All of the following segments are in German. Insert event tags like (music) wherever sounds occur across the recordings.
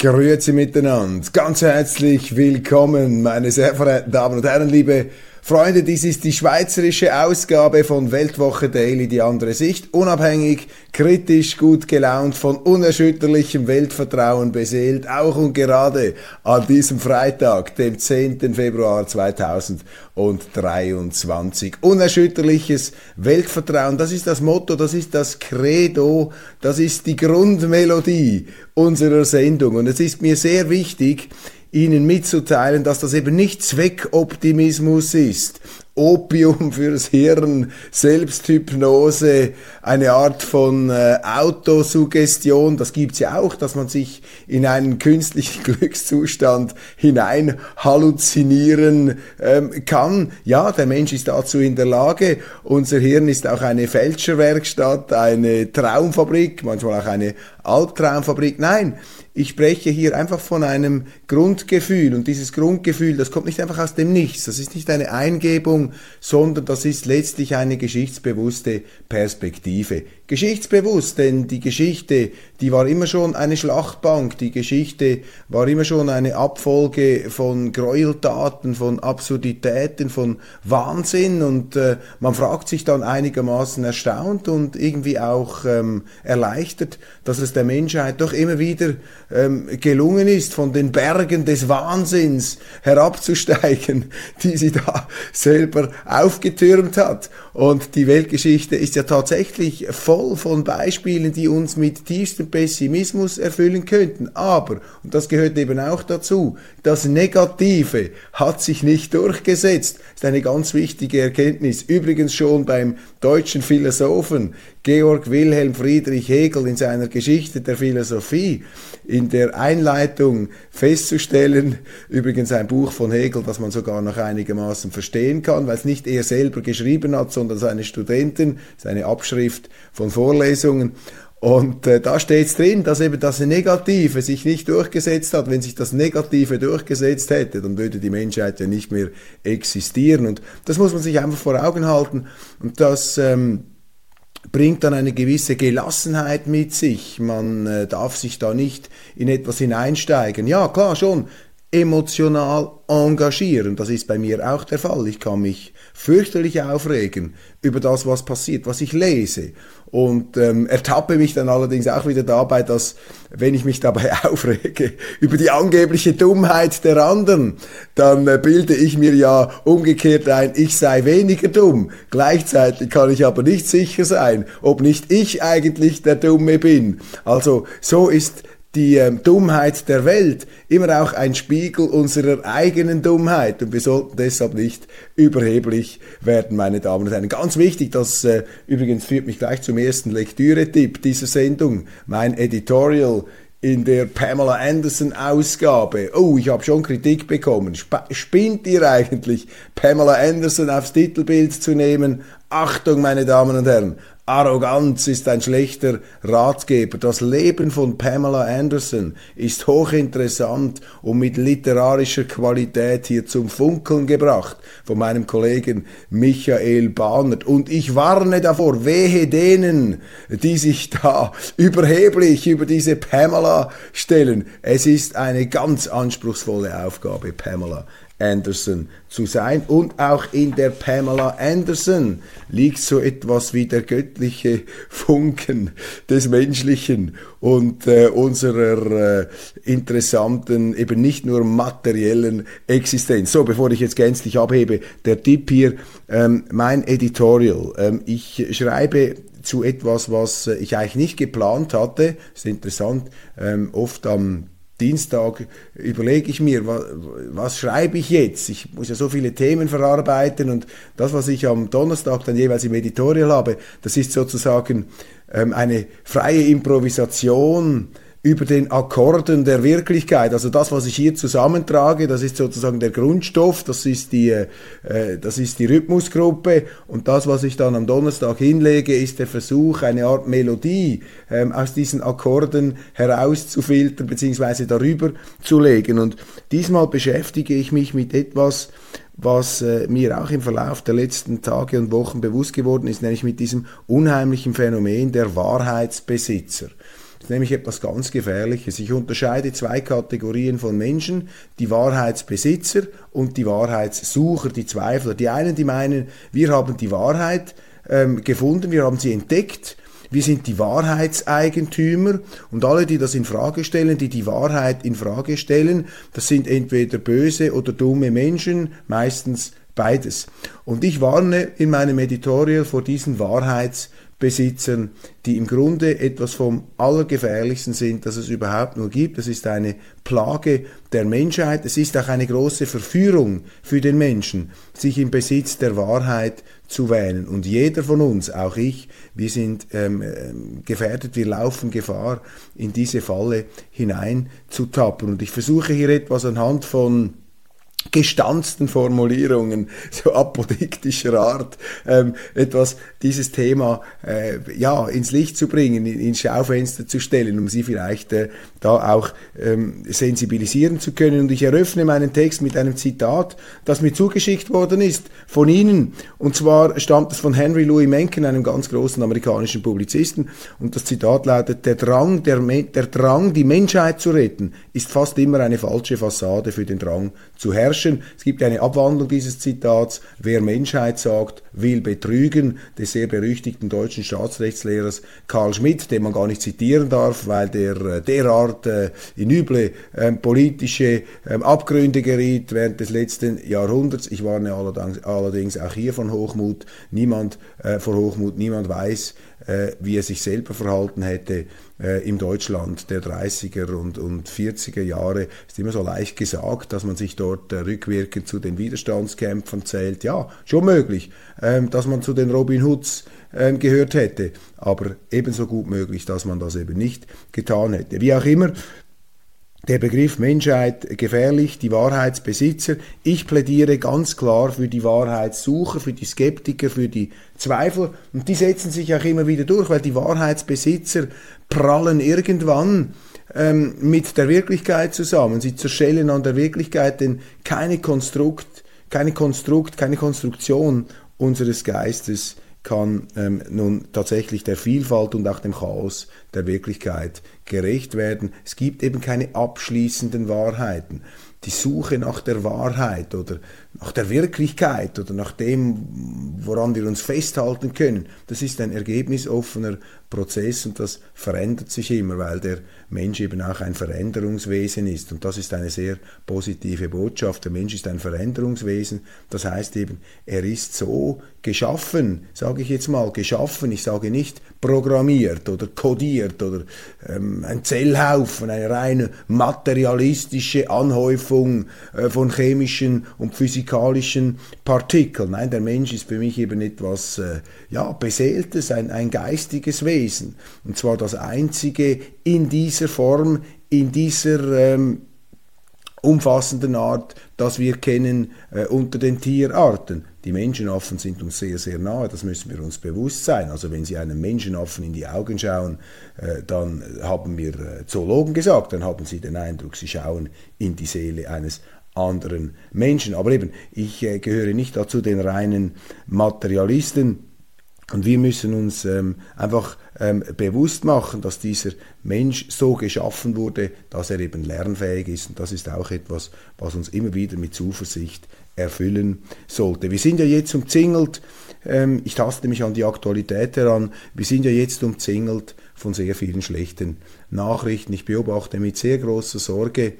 Grüezi miteinander. Ganz herzlich willkommen, meine sehr verehrten Damen und Herren, liebe Freunde, dies ist die schweizerische Ausgabe von Weltwoche Daily, die andere Sicht. Unabhängig, kritisch, gut gelaunt, von unerschütterlichem Weltvertrauen beseelt, auch und gerade an diesem Freitag, dem 10. Februar 2023. Unerschütterliches Weltvertrauen, das ist das Motto, das ist das Credo, das ist die Grundmelodie unserer Sendung. Und es ist mir sehr wichtig, Ihnen mitzuteilen, dass das eben nicht Zweckoptimismus ist, Opium fürs Hirn, Selbsthypnose, eine Art von äh, Autosuggestion, das gibt's ja auch, dass man sich in einen künstlichen (laughs) Glückszustand hinein halluzinieren ähm, kann. Ja, der Mensch ist dazu in der Lage. Unser Hirn ist auch eine Fälscherwerkstatt, eine Traumfabrik, manchmal auch eine Albtraumfabrik. Nein, ich spreche hier einfach von einem Grundgefühl und dieses Grundgefühl, das kommt nicht einfach aus dem Nichts, das ist nicht eine Eingebung, sondern das ist letztlich eine geschichtsbewusste Perspektive geschichtsbewusst, denn die Geschichte, die war immer schon eine Schlachtbank, die Geschichte war immer schon eine Abfolge von Gräueltaten, von Absurditäten, von Wahnsinn und äh, man fragt sich dann einigermaßen erstaunt und irgendwie auch ähm, erleichtert, dass es der Menschheit doch immer wieder ähm, gelungen ist, von den Bergen des Wahnsinns herabzusteigen, (laughs) die sie da selber aufgetürmt hat. Und die Weltgeschichte ist ja tatsächlich voll von Beispielen, die uns mit tiefstem Pessimismus erfüllen könnten. Aber, und das gehört eben auch dazu, das Negative hat sich nicht durchgesetzt. Das ist eine ganz wichtige Erkenntnis. Übrigens schon beim deutschen Philosophen Georg Wilhelm Friedrich Hegel in seiner Geschichte der Philosophie in der Einleitung festzustellen, übrigens ein Buch von Hegel, das man sogar noch einigermaßen verstehen kann, weil es nicht er selber geschrieben hat, sondern seine Studenten, seine Abschrift von Vorlesungen. Und äh, da steht es drin, dass eben das Negative sich nicht durchgesetzt hat. Wenn sich das Negative durchgesetzt hätte, dann würde die Menschheit ja nicht mehr existieren. Und das muss man sich einfach vor Augen halten. Und das ähm, bringt dann eine gewisse Gelassenheit mit sich. Man äh, darf sich da nicht in etwas hineinsteigen. Ja, klar, schon emotional engagieren. Das ist bei mir auch der Fall. Ich kann mich fürchterlich aufregen über das, was passiert, was ich lese. Und ähm, ertappe mich dann allerdings auch wieder dabei, dass, wenn ich mich dabei (laughs) aufrege über die angebliche Dummheit der anderen, dann äh, bilde ich mir ja umgekehrt ein, ich sei weniger dumm. Gleichzeitig kann ich aber nicht sicher sein, ob nicht ich eigentlich der Dumme bin. Also so ist die ähm, Dummheit der Welt immer auch ein Spiegel unserer eigenen Dummheit und wir sollten deshalb nicht überheblich werden, meine Damen und Herren. Ganz wichtig, das äh, übrigens führt mich gleich zum ersten Lektüre-Tipp dieser Sendung, mein Editorial in der Pamela Anderson Ausgabe. Oh, ich habe schon Kritik bekommen. Sp spinnt ihr eigentlich, Pamela Anderson aufs Titelbild zu nehmen? Achtung, meine Damen und Herren, Arroganz ist ein schlechter Ratgeber. Das Leben von Pamela Anderson ist hochinteressant und mit literarischer Qualität hier zum Funkeln gebracht von meinem Kollegen Michael Bahnert. Und ich warne davor, wehe denen, die sich da (laughs) überheblich über diese Pamela stellen. Es ist eine ganz anspruchsvolle Aufgabe, Pamela Anderson zu sein. Und auch in der Pamela Anderson liegt so etwas wie der göttliche Funken des Menschlichen und äh, unserer äh, interessanten, eben nicht nur materiellen Existenz. So, bevor ich jetzt gänzlich abhebe, der Tipp hier, ähm, mein Editorial. Ähm, ich schreibe zu etwas, was äh, ich eigentlich nicht geplant hatte. Das ist interessant, ähm, oft am Dienstag überlege ich mir, was, was, schreibe ich jetzt? Ich muss ja so viele Themen verarbeiten und das, was ich am Donnerstag dann jeweils im Editorial habe, das ist sozusagen ähm, eine freie Improvisation über den Akkorden der Wirklichkeit. Also das, was ich hier zusammentrage, das ist sozusagen der Grundstoff, das ist die, äh, das ist die Rhythmusgruppe und das, was ich dann am Donnerstag hinlege, ist der Versuch, eine Art Melodie ähm, aus diesen Akkorden herauszufiltern bzw. darüber zu legen. Und diesmal beschäftige ich mich mit etwas, was äh, mir auch im Verlauf der letzten Tage und Wochen bewusst geworden ist, nämlich mit diesem unheimlichen Phänomen der Wahrheitsbesitzer. Das ist nämlich etwas ganz Gefährliches. Ich unterscheide zwei Kategorien von Menschen, die Wahrheitsbesitzer und die Wahrheitssucher, die Zweifler. Die einen, die meinen, wir haben die Wahrheit ähm, gefunden, wir haben sie entdeckt wir sind die Wahrheitseigentümer und alle, die das in Frage stellen, die die Wahrheit in Frage stellen, das sind entweder böse oder dumme Menschen, meistens beides. Und ich warne in meinem Editorial vor diesen Wahrheitsbesitzern, die im Grunde etwas vom Allergefährlichsten sind, das es überhaupt nur gibt. Das ist eine Plage der Menschheit. Es ist auch eine große Verführung für den Menschen, sich im Besitz der Wahrheit zu wählen. Und jeder von uns, auch ich, wir sind ähm, ähm gefährdet, wir laufen Gefahr, in diese Falle hineinzutappen. Und ich versuche hier etwas anhand von gestanzten Formulierungen, (laughs) so apodiktischer Art, ähm, etwas dieses Thema äh, ja ins Licht zu bringen, in, ins Schaufenster zu stellen, um sie vielleicht äh, da auch ähm, sensibilisieren zu können. Und ich eröffne meinen Text mit einem Zitat, das mir zugeschickt worden ist von Ihnen. Und zwar stammt es von Henry Louis Mencken, einem ganz großen amerikanischen Publizisten. Und das Zitat lautet, der Drang, der, der Drang, die Menschheit zu retten, ist fast immer eine falsche Fassade für den Drang zu herrschen herrschen. Es gibt eine Abwandlung dieses Zitats. Wer Menschheit sagt, will betrügen, des sehr berüchtigten deutschen Staatsrechtslehrers Karl Schmidt, den man gar nicht zitieren darf, weil der äh, derart äh, in üble äh, politische äh, Abgründe geriet während des letzten Jahrhunderts. Ich warne allerdings, auch hier von Hochmut. Niemand äh, vor Hochmut, niemand weiß, wie er sich selber verhalten hätte äh, im Deutschland der 30er und, und 40er Jahre. Ist immer so leicht gesagt, dass man sich dort äh, rückwirkend zu den Widerstandskämpfern zählt. Ja, schon möglich, ähm, dass man zu den Robin Hoods ähm, gehört hätte, aber ebenso gut möglich, dass man das eben nicht getan hätte. Wie auch immer, der Begriff Menschheit gefährlich, die Wahrheitsbesitzer. Ich plädiere ganz klar für die Wahrheitssucher, für die Skeptiker, für die Zweifler. Und die setzen sich auch immer wieder durch, weil die Wahrheitsbesitzer prallen irgendwann ähm, mit der Wirklichkeit zusammen. Sie zerschellen an der Wirklichkeit, denn keine Konstrukt, keine Konstrukt, keine Konstruktion unseres Geistes kann ähm, nun tatsächlich der Vielfalt und auch dem Chaos der Wirklichkeit gerecht werden. Es gibt eben keine abschließenden Wahrheiten. Die Suche nach der Wahrheit oder nach der Wirklichkeit oder nach dem, woran wir uns festhalten können, das ist ein ergebnisoffener Prozess und das verändert sich immer, weil der Mensch eben auch ein Veränderungswesen ist. Und das ist eine sehr positive Botschaft. Der Mensch ist ein Veränderungswesen. Das heißt eben, er ist so geschaffen, sage ich jetzt mal, geschaffen. Ich sage nicht programmiert oder kodiert oder ähm, ein Zellhaufen, eine reine materialistische Anhäufung äh, von chemischen und physikalischen Partikeln. Nein, der Mensch ist für mich eben etwas äh, ja, Beseeltes, ein, ein geistiges Wesen. Und zwar das einzige in dieser Form, in dieser ähm, umfassenden Art, das wir kennen äh, unter den Tierarten. Die Menschenaffen sind uns sehr, sehr nahe, das müssen wir uns bewusst sein. Also wenn Sie einem Menschenaffen in die Augen schauen, äh, dann haben wir äh, Zoologen gesagt, dann haben Sie den Eindruck, Sie schauen in die Seele eines anderen Menschen. Aber eben, ich äh, gehöre nicht dazu den reinen Materialisten. Und wir müssen uns ähm, einfach ähm, bewusst machen, dass dieser Mensch so geschaffen wurde, dass er eben lernfähig ist. Und das ist auch etwas, was uns immer wieder mit Zuversicht erfüllen sollte. Wir sind ja jetzt umzingelt, ähm, ich taste mich an die Aktualität heran, wir sind ja jetzt umzingelt von sehr vielen schlechten Nachrichten. Ich beobachte mit sehr großer Sorge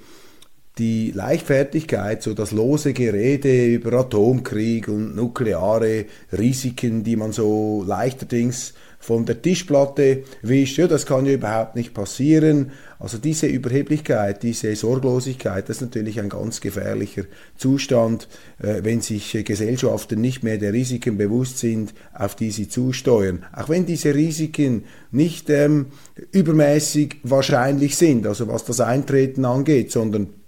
die Leichtfertigkeit, so das lose Gerede über Atomkrieg und nukleare Risiken, die man so leichterdings von der Tischplatte wischt, ja, das kann ja überhaupt nicht passieren. Also diese Überheblichkeit, diese Sorglosigkeit, das ist natürlich ein ganz gefährlicher Zustand, äh, wenn sich Gesellschaften nicht mehr der Risiken bewusst sind, auf die sie zusteuern. Auch wenn diese Risiken nicht ähm, übermäßig wahrscheinlich sind, also was das Eintreten angeht, sondern äh,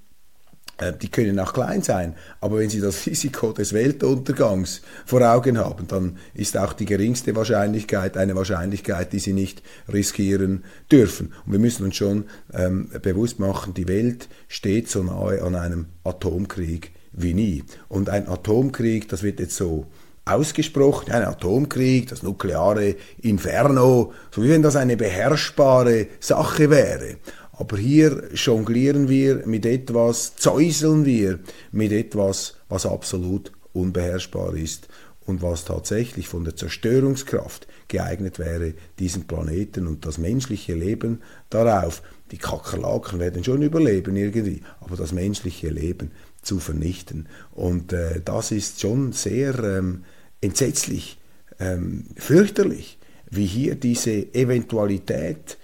die können auch klein sein, aber wenn Sie das (laughs) Risiko des Weltuntergangs vor Augen haben, dann ist auch die geringste Wahrscheinlichkeit eine Wahrscheinlichkeit, die Sie nicht riskieren dürfen. Und wir müssen uns schon ähm, bewusst machen, die Welt steht so nahe an einem Atomkrieg wie nie. Und ein Atomkrieg, das wird jetzt so ausgesprochen, ein Atomkrieg, das nukleare Inferno, so wie wenn das eine beherrschbare Sache wäre. Aber hier jonglieren wir mit etwas, zäuseln wir mit etwas, was absolut unbeherrschbar ist und was tatsächlich von der Zerstörungskraft geeignet wäre, diesen Planeten und das menschliche Leben darauf, die Kakerlaken werden schon überleben irgendwie, aber das menschliche Leben zu vernichten. Und äh, das ist schon sehr ähm, entsetzlich, ähm, fürchterlich, wie hier diese Eventualität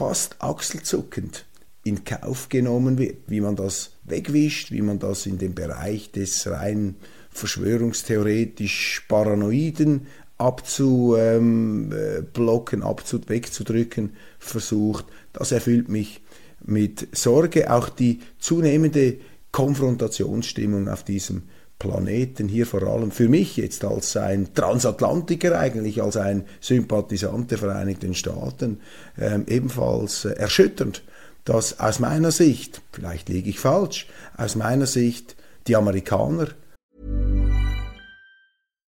fast achselzuckend in Kauf genommen wird, wie man das wegwischt, wie man das in den Bereich des rein verschwörungstheoretisch Paranoiden abzublocken, abzu, wegzudrücken versucht. Das erfüllt mich mit Sorge. Auch die zunehmende Konfrontationsstimmung auf diesem Planeten hier vor allem für mich jetzt als ein Transatlantiker eigentlich, als ein Sympathisant der Vereinigten Staaten äh, ebenfalls äh, erschütternd, dass aus meiner Sicht, vielleicht liege ich falsch, aus meiner Sicht die Amerikaner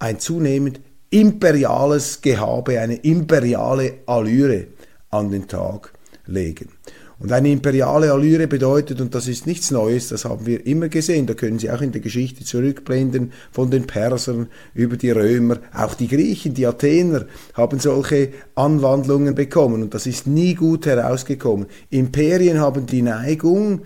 Ein zunehmend imperiales Gehabe, eine imperiale Allüre an den Tag legen. Und eine imperiale Allüre bedeutet, und das ist nichts Neues, das haben wir immer gesehen, da können Sie auch in der Geschichte zurückblenden, von den Persern über die Römer, auch die Griechen, die Athener haben solche Anwandlungen bekommen und das ist nie gut herausgekommen. Imperien haben die Neigung,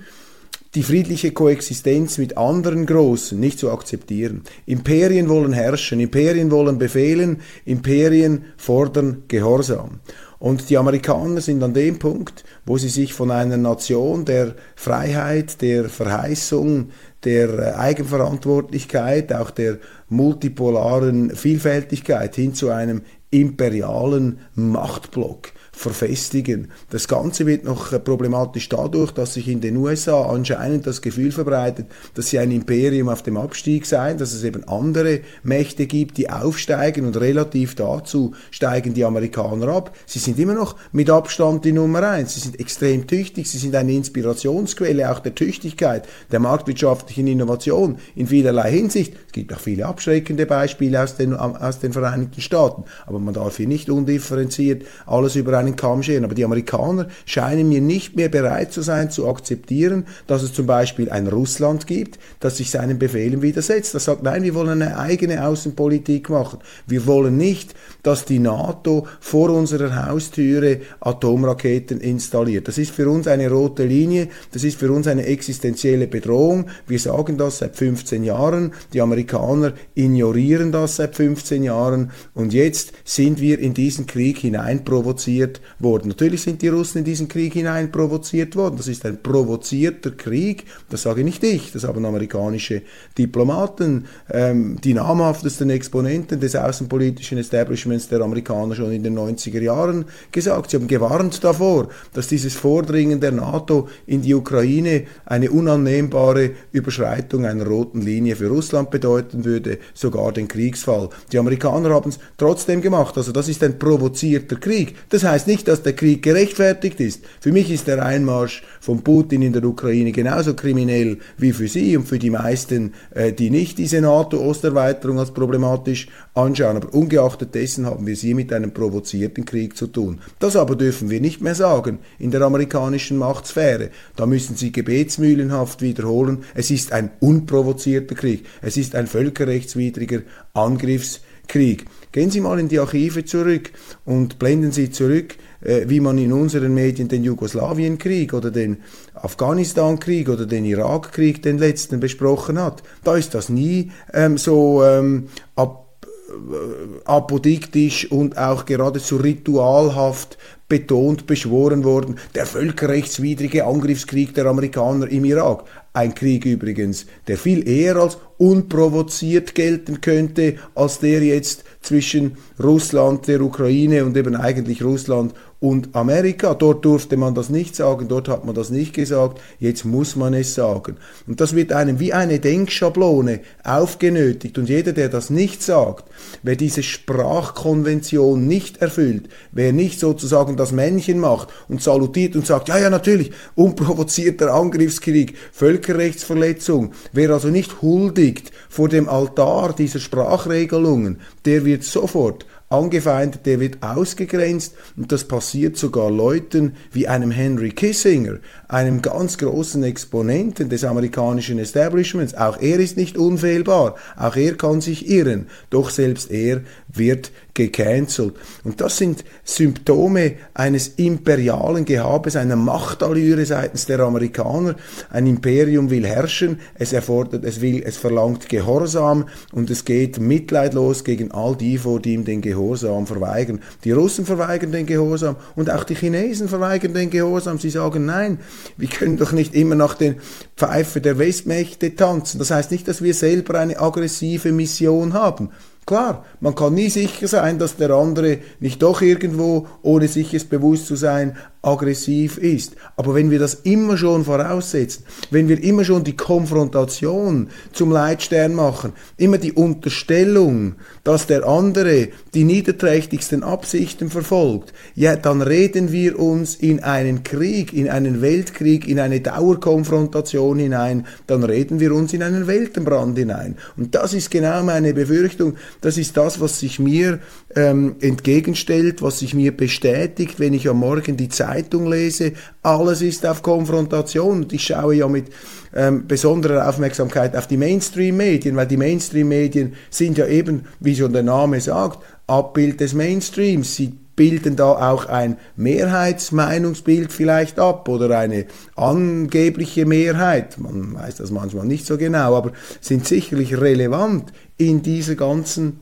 die friedliche Koexistenz mit anderen Großen nicht zu akzeptieren. Imperien wollen herrschen, Imperien wollen befehlen, Imperien fordern Gehorsam. Und die Amerikaner sind an dem Punkt, wo sie sich von einer Nation der Freiheit, der Verheißung, der äh, Eigenverantwortlichkeit, auch der multipolaren Vielfältigkeit hin zu einem imperialen Machtblock verfestigen. Das Ganze wird noch äh, problematisch dadurch, dass sich in den USA anscheinend das Gefühl verbreitet, dass sie ein Imperium auf dem Abstieg seien, dass es eben andere Mächte gibt, die aufsteigen und relativ dazu steigen die Amerikaner ab. Sie sind immer noch mit Abstand die Nummer eins. Sie sind extrem tüchtig, sie sind eine Inspirationsquelle auch der Tüchtigkeit, der marktwirtschaftlichen Innovation in vielerlei Hinsicht. Es gibt auch viele abschreckende Beispiele aus den, aus den Vereinigten Staaten, aber man darf hier nicht undifferenziert alles über einen Kamm scheren. Aber die Amerikaner scheinen mir nicht mehr bereit zu sein, zu akzeptieren, dass es zum Beispiel ein Russland gibt, das sich seinen Befehlen widersetzt. Das sagt, nein, wir wollen eine eigene Außenpolitik machen. Wir wollen nicht, dass die NATO vor unserer Haustüre Atomraketen installiert. Das ist für uns eine rote Linie, das ist für uns eine existenzielle Bedrohung. Wir sagen das seit 15 Jahren, die Amerikaner ignorieren das seit 15 Jahren und jetzt sind wir in diesen Krieg hineinprovoziert worden. Natürlich sind die Russen in diesen Krieg hineinprovoziert worden. Das ist ein provozierter Krieg, das sage nicht ich, das haben amerikanische Diplomaten, ähm, die namhaftesten Exponenten des außenpolitischen Establishments der Amerikaner schon in den 90er Jahren gesagt. Sie haben gewarnt davor, dass dieses Vordringen der NATO in die Ukraine eine unannehmbare Überschreitung einer roten Linie für Russland bedeuten würde, sogar den Kriegsfall. Die Amerikaner haben es trotzdem gemacht. Also das ist ein provozierter Krieg. Das heißt nicht, dass der Krieg gerechtfertigt ist. Für mich ist der Einmarsch von Putin in der Ukraine genauso kriminell wie für Sie und für die meisten, äh, die nicht diese NATO-Osterweiterung als problematisch anschauen. Aber ungeachtet dessen haben wir es hier mit einem provozierten Krieg zu tun. Das aber dürfen wir nicht mehr sagen in der amerikanischen Machtsphäre. Da müssen Sie gebetsmühlenhaft wiederholen, es ist ein unprovozierter Krieg. Es ist ein völkerrechtswidriger Angriffskrieg. Gehen Sie mal in die Archive zurück und blenden Sie zurück, äh, wie man in unseren Medien den Jugoslawienkrieg oder den Afghanistankrieg oder den Irakkrieg, den letzten, besprochen hat. Da ist das nie ähm, so ähm, ab, äh, apodiktisch und auch geradezu ritualhaft betont beschworen worden, der völkerrechtswidrige Angriffskrieg der Amerikaner im Irak. Ein Krieg übrigens, der viel eher als unprovoziert gelten könnte, als der jetzt zwischen Russland, der Ukraine und eben eigentlich Russland und Amerika. Dort durfte man das nicht sagen, dort hat man das nicht gesagt, jetzt muss man es sagen. Und das wird einem wie eine Denkschablone aufgenötigt. Und jeder, der das nicht sagt, wer diese Sprachkonvention nicht erfüllt, wer nicht sozusagen das Männchen macht und salutiert und sagt, ja, ja, natürlich, unprovozierter Angriffskrieg, Völkerrechtsverletzung, wer also nicht huldigt vor dem Altar dieser Sprachregelungen, der wird sofort angefeindet, der wird ausgegrenzt. Und das passiert sogar Leuten wie einem Henry Kissinger, einem ganz großen Exponenten des amerikanischen Establishments. Auch er ist nicht unfehlbar, auch er kann sich irren, doch selbst er wird gecancelt. Und das sind Symptome eines imperialen Gehabes, einer Machtallüre seitens der Amerikaner. Ein Imperium will herrschen, es erfordert, es will, es verlangt Gehorsam und es geht mitleidlos gegen all die, vor die ihm den Gehorsam verweigern. Die Russen verweigern den Gehorsam und auch die Chinesen verweigern den Gehorsam. Sie sagen, nein, wir können doch nicht immer nach den Pfeife der Westmächte tanzen. Das heißt nicht, dass wir selber eine aggressive Mission haben. Klar, man kann nie sicher sein, dass der andere nicht doch irgendwo, ohne sich es bewusst zu sein, aggressiv ist. Aber wenn wir das immer schon voraussetzen, wenn wir immer schon die Konfrontation zum Leitstern machen, immer die Unterstellung, dass der andere die niederträchtigsten Absichten verfolgt, ja, dann reden wir uns in einen Krieg, in einen Weltkrieg, in eine Dauerkonfrontation hinein, dann reden wir uns in einen Weltenbrand hinein. Und das ist genau meine Befürchtung, das ist das, was sich mir ähm, entgegenstellt, was sich mir bestätigt, wenn ich am Morgen die Zeitung lese. Alles ist auf Konfrontation und ich schaue ja mit ähm, besonderer Aufmerksamkeit auf die Mainstream-Medien, weil die Mainstream-Medien sind ja eben, wie schon der Name sagt, Abbild des Mainstreams. Sie bilden da auch ein Mehrheitsmeinungsbild vielleicht ab oder eine angebliche Mehrheit. Man weiß das manchmal nicht so genau, aber sind sicherlich relevant in dieser ganzen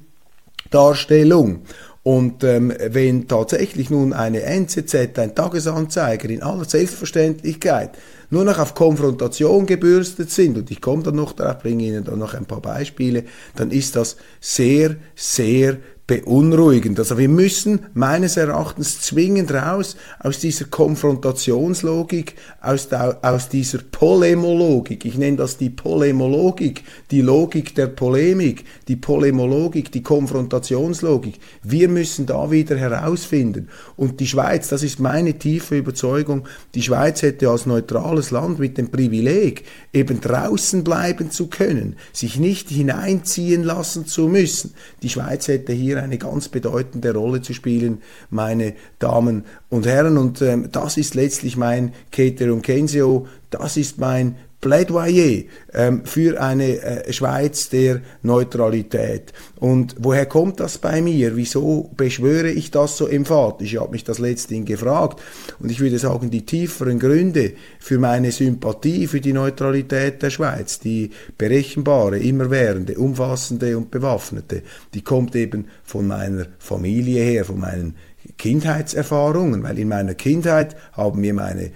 Darstellung. Und ähm, wenn tatsächlich nun eine NZZ, ein Tagesanzeiger in aller Selbstverständlichkeit nur noch auf Konfrontation gebürstet sind, und ich komme dann noch darauf, bringe Ihnen dann noch ein paar Beispiele, dann ist das sehr, sehr beunruhigend. Also wir müssen meines Erachtens zwingend raus aus dieser Konfrontationslogik, aus, der, aus dieser Polemologik. Ich nenne das die Polemologik, die Logik der Polemik, die Polemologik, die Konfrontationslogik. Wir müssen da wieder herausfinden. Und die Schweiz, das ist meine tiefe Überzeugung, die Schweiz hätte als neutrales Land mit dem Privileg, eben draußen bleiben zu können, sich nicht hineinziehen lassen zu müssen. Die Schweiz hätte hier eine ganz bedeutende Rolle zu spielen, meine Damen und Herren. Und ähm, das ist letztlich mein Keterum Kensio, das ist mein Plädoyer ähm, für eine äh, Schweiz der Neutralität. Und woher kommt das bei mir? Wieso beschwöre ich das so emphatisch? Ich habe mich das letztendlich gefragt. Und ich würde sagen, die tieferen Gründe für meine Sympathie für die Neutralität der Schweiz, die berechenbare, immerwährende, umfassende und bewaffnete, die kommt eben von meiner Familie her, von meinen Kindheitserfahrungen, weil in meiner Kindheit haben mir meine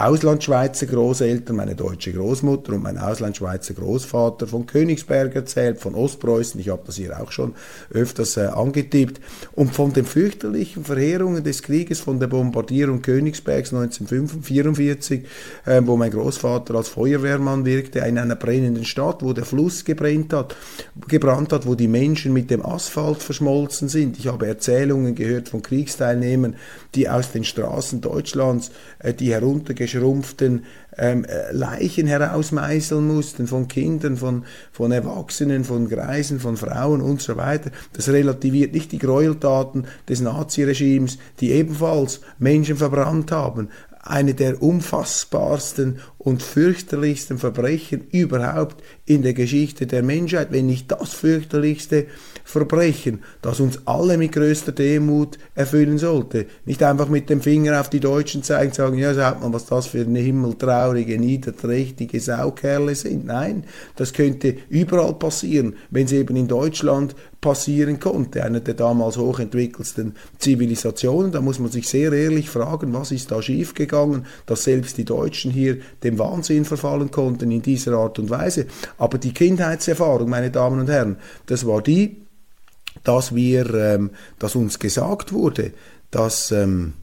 Auslandschweizer Großeltern, meine deutsche Großmutter und mein Auslandschweizer Großvater von Königsberg erzählt, von Ostpreußen, ich habe das hier auch schon öfters äh, angetippt, und von den fürchterlichen Verheerungen des Krieges, von der Bombardierung Königsbergs 1944, äh, wo mein Großvater als Feuerwehrmann wirkte, in einer brennenden Stadt, wo der Fluss gebrannt hat, gebrannt hat, wo die Menschen mit dem Asphalt verschmolzen sind. Ich habe Erzählungen gehört von Kriegsteilnehmern, die aus den Straßen Deutschlands äh, die heruntergeschrumpften ähm, äh, Leichen herausmeißeln mussten von Kindern, von, von Erwachsenen, von Greisen, von Frauen und so weiter. Das relativiert nicht die Gräueltaten des Naziregimes, die ebenfalls Menschen verbrannt haben. Eine der unfassbarsten und fürchterlichsten Verbrechen überhaupt in der Geschichte der Menschheit, wenn nicht das fürchterlichste Verbrechen, das uns alle mit größter Demut erfüllen sollte. Nicht einfach mit dem Finger auf die Deutschen zeigen, sagen, ja, schaut mal, was das für eine himmeltraurige, niederträchtige Saukerle sind. Nein, das könnte überall passieren, wenn es eben in Deutschland passieren konnte, einer der damals hochentwickelsten Zivilisationen. Da muss man sich sehr ehrlich fragen, was ist da schiefgegangen, dass selbst die Deutschen hier dem Wahnsinn verfallen konnten in dieser Art und Weise. Aber die Kindheitserfahrung, meine Damen und Herren, das war die, dass wir, ähm, dass uns gesagt wurde, dass ähm,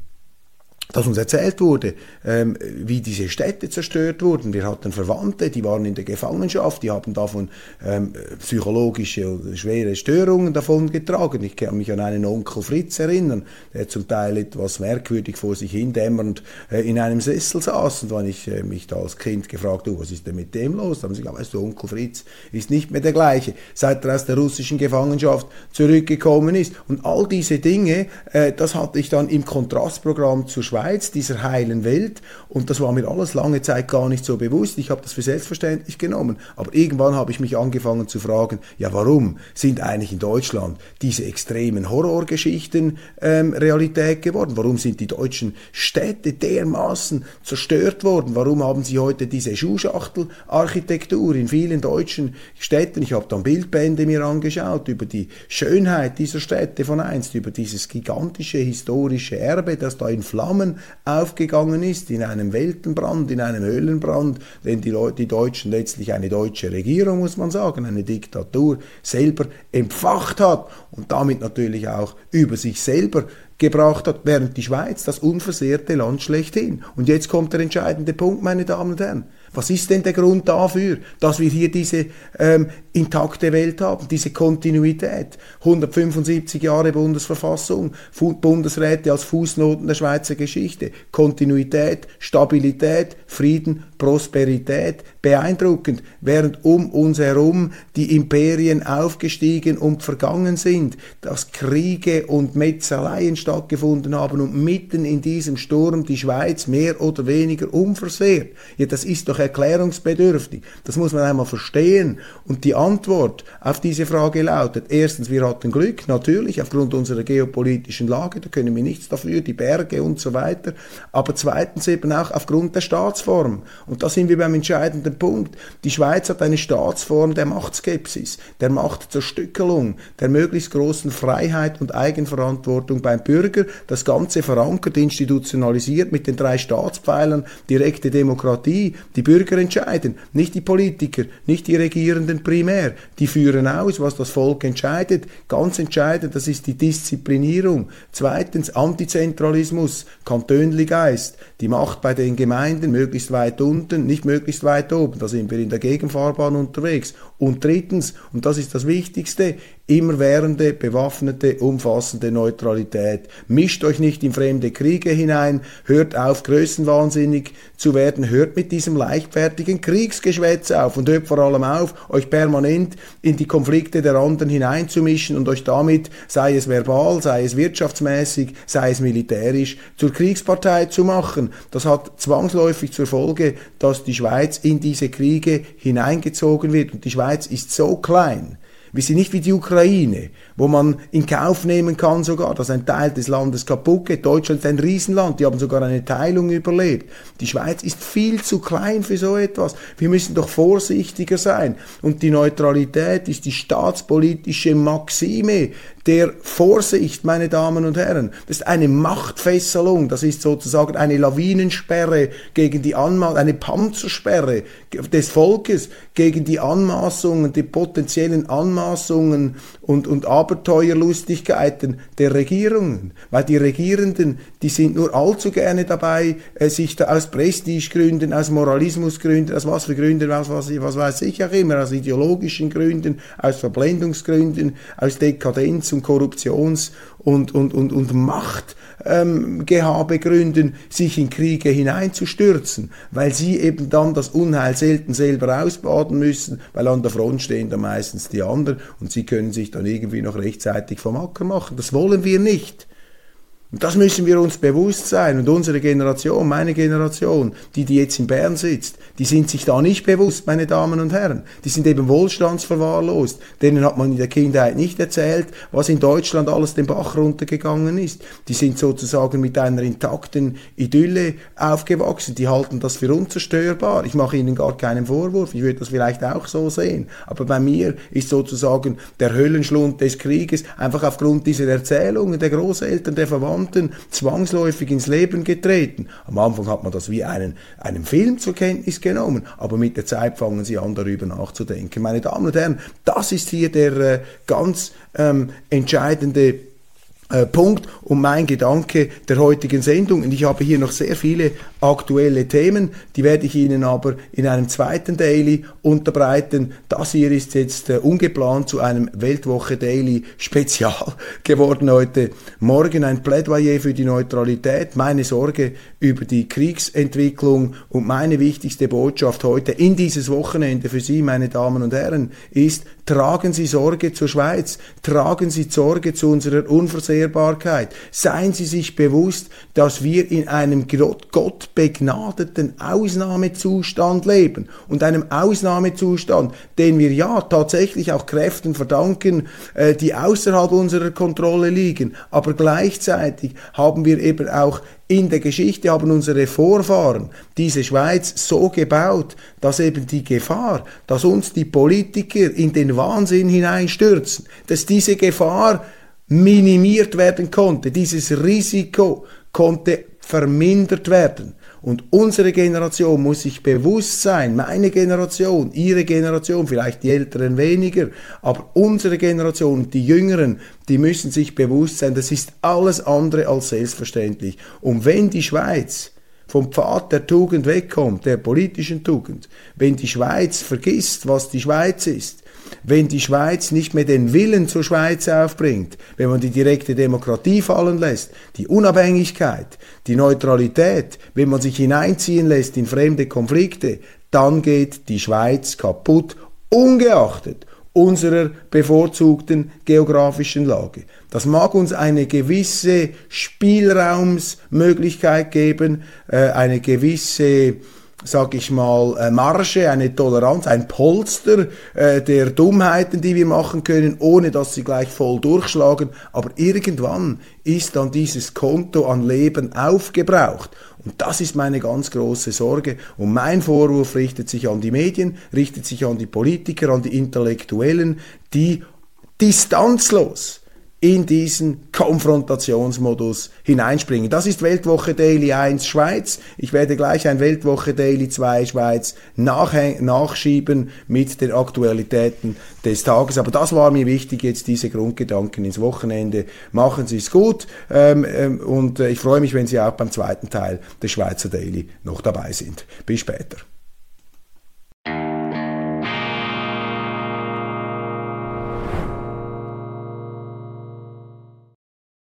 dass uns erzählt wurde, ähm, wie diese Städte zerstört wurden. Wir hatten Verwandte, die waren in der Gefangenschaft, die haben davon ähm, psychologische oder schwere Störungen davon getragen. Ich kann mich an einen Onkel Fritz erinnern, der zum Teil etwas merkwürdig vor sich hindämmernd äh, in einem Sessel saß. Und wenn ich äh, mich da als Kind gefragt habe, was ist denn mit dem los? Dann haben sie gesagt, weißt du, Onkel Fritz ist nicht mehr der gleiche, seit er aus der russischen Gefangenschaft zurückgekommen ist. Und all diese Dinge, äh, das hatte ich dann im Kontrastprogramm zur Schweiz Schweiz, dieser heilen Welt. Und das war mir alles lange Zeit gar nicht so bewusst. Ich habe das für selbstverständlich genommen. Aber irgendwann habe ich mich angefangen zu fragen, ja warum sind eigentlich in Deutschland diese extremen Horrorgeschichten ähm, Realität geworden? Warum sind die deutschen Städte dermaßen zerstört worden? Warum haben sie heute diese Schuhschachtelarchitektur in vielen deutschen Städten? Ich habe dann Bildbände mir angeschaut über die Schönheit dieser Städte von einst, über dieses gigantische historische Erbe, das da in Flammen Flammen aufgegangen ist, in einem Weltenbrand, in einem Höhlenbrand, den die, Leute, die Deutschen letztlich eine deutsche Regierung, muss man sagen, eine Diktatur selber empfacht hat und damit natürlich auch über sich selber gebracht hat, während die Schweiz das unversehrte Land schlechthin. Und jetzt kommt der entscheidende Punkt, meine Damen und Herren. Was ist denn der Grund dafür, dass wir hier diese ähm, intakte Welt haben, diese Kontinuität? 175 Jahre Bundesverfassung, Fu Bundesräte als Fußnoten der Schweizer Geschichte, Kontinuität, Stabilität, Frieden, Prosperität, beeindruckend, während um uns herum die Imperien aufgestiegen und vergangen sind, dass Kriege und Metzeleien stattgefunden haben und mitten in diesem Sturm die Schweiz mehr oder weniger unversehrt. Ja, das ist doch erklärungsbedürftig. Das muss man einmal verstehen. Und die Antwort auf diese Frage lautet, erstens, wir hatten Glück, natürlich, aufgrund unserer geopolitischen Lage, da können wir nichts dafür, die Berge und so weiter. Aber zweitens eben auch aufgrund der Staatsform. Und da sind wir beim entscheidenden Punkt. Die Schweiz hat eine Staatsform der Machtskepsis, der Machtzerstückelung, der möglichst großen Freiheit und Eigenverantwortung beim Bürger. Das Ganze verankert, institutionalisiert mit den drei Staatspfeilern, direkte Demokratie. Die Bürger entscheiden, nicht die Politiker, nicht die Regierenden primär. Die führen aus, was das Volk entscheidet. Ganz entscheidend, das ist die Disziplinierung. Zweitens Antizentralismus, Kantönligeist, die Macht bei den Gemeinden möglichst weit unten, nicht möglichst weit oben. Da sind wir in der Gegenfahrbahn unterwegs. Und drittens, und das ist das Wichtigste, immerwährende, bewaffnete, umfassende Neutralität. Mischt euch nicht in fremde Kriege hinein, hört auf, größenwahnsinnig zu werden, hört mit diesem leichtfertigen Kriegsgeschwätz auf und hört vor allem auf, euch permanent in die Konflikte der anderen hineinzumischen und euch damit, sei es verbal, sei es wirtschaftsmäßig, sei es militärisch, zur Kriegspartei zu machen. Das hat zwangsläufig zur Folge, dass die Schweiz in diese Kriege hineingezogen wird. Und die Schweiz ist so klein, wir sind nicht wie die Ukraine, wo man in Kauf nehmen kann sogar, dass ein Teil des Landes kaputt geht. Deutschland ist ein Riesenland, die haben sogar eine Teilung überlebt. Die Schweiz ist viel zu klein für so etwas. Wir müssen doch vorsichtiger sein. Und die Neutralität ist die staatspolitische Maxime der Vorsicht, meine Damen und Herren. Das ist eine Machtfesselung, das ist sozusagen eine Lawinensperre gegen die Anmaßungen, eine Panzersperre des Volkes gegen die Anmaßungen, die potenziellen Anmaßungen und, und Abenteuerlustigkeiten der Regierungen. Weil die Regierenden, die sind nur allzu gerne dabei, äh, sich da aus Prestigegründen, aus Moralismusgründen, aus was für Gründen, aus was, was weiß ich auch immer, aus ideologischen Gründen, aus Verblendungsgründen, aus Dekadenz und Korruptions- und, und, und, und Machtgehabegründen, ähm, sich in Kriege hineinzustürzen, weil sie eben dann das Unheil selten selber ausbaden müssen, weil an der Front stehen dann meistens die anderen und sie können sich dann irgendwie noch rechtzeitig vom Acker machen. Das wollen wir nicht. Und das müssen wir uns bewusst sein. Und unsere Generation, meine Generation, die, die jetzt in Bern sitzt, die sind sich da nicht bewusst, meine Damen und Herren. Die sind eben wohlstandsverwahrlost. Denen hat man in der Kindheit nicht erzählt, was in Deutschland alles den Bach runtergegangen ist. Die sind sozusagen mit einer intakten Idylle aufgewachsen. Die halten das für unzerstörbar. Ich mache ihnen gar keinen Vorwurf. Ich würde das vielleicht auch so sehen. Aber bei mir ist sozusagen der Höllenschlund des Krieges einfach aufgrund dieser Erzählungen der Großeltern, der Verwandten, Verwandten zwangsläufig ins Leben getreten. Am Anfang hat man das wie einen, einen Film zur Kenntnis genommen, aber mit der Zeit fangen sie an, darüber nachzudenken. Meine Damen und Herren, das ist hier der äh, ganz ähm, entscheidende Punkt und mein Gedanke der heutigen Sendung. Und ich habe hier noch sehr viele aktuelle Themen, die werde ich Ihnen aber in einem zweiten Daily unterbreiten. Das hier ist jetzt äh, ungeplant zu einem Weltwoche Daily Spezial (laughs) geworden heute Morgen. Ein Plädoyer für die Neutralität, meine Sorge über die Kriegsentwicklung und meine wichtigste Botschaft heute in dieses Wochenende für Sie, meine Damen und Herren, ist, tragen Sie Sorge zur Schweiz, tragen Sie Sorge zu unserer Unversehrbarkeit. Seien Sie sich bewusst, dass wir in einem Gott begnadeten Ausnahmezustand leben und einem Ausnahmezustand, den wir ja tatsächlich auch Kräften verdanken, äh, die außerhalb unserer Kontrolle liegen. Aber gleichzeitig haben wir eben auch in der Geschichte haben unsere Vorfahren diese Schweiz so gebaut, dass eben die Gefahr, dass uns die Politiker in den Wahnsinn hineinstürzen, dass diese Gefahr minimiert werden konnte. Dieses Risiko konnte vermindert werden. Und unsere Generation muss sich bewusst sein, meine Generation, ihre Generation, vielleicht die Älteren weniger, aber unsere Generation, die Jüngeren, die müssen sich bewusst sein, das ist alles andere als selbstverständlich. Und wenn die Schweiz vom Pfad der Tugend wegkommt, der politischen Tugend, wenn die Schweiz vergisst, was die Schweiz ist, wenn die Schweiz nicht mehr den Willen zur Schweiz aufbringt, wenn man die direkte Demokratie fallen lässt, die Unabhängigkeit, die Neutralität, wenn man sich hineinziehen lässt in fremde Konflikte, dann geht die Schweiz kaputt, ungeachtet unserer bevorzugten geografischen Lage. Das mag uns eine gewisse Spielraumsmöglichkeit geben, äh, eine gewisse sag ich mal, äh, Marge, eine Toleranz, ein Polster äh, der Dummheiten, die wir machen können, ohne dass sie gleich voll durchschlagen. Aber irgendwann ist dann dieses Konto an Leben aufgebraucht. Und das ist meine ganz große Sorge. Und mein Vorwurf richtet sich an die Medien, richtet sich an die Politiker, an die Intellektuellen, die distanzlos in diesen Konfrontationsmodus hineinspringen. Das ist Weltwoche Daily 1 Schweiz. Ich werde gleich ein Weltwoche Daily 2 Schweiz nachschieben mit den Aktualitäten des Tages. Aber das war mir wichtig, jetzt diese Grundgedanken ins Wochenende. Machen Sie es gut ähm, ähm, und äh, ich freue mich, wenn Sie auch beim zweiten Teil des Schweizer Daily noch dabei sind. Bis später.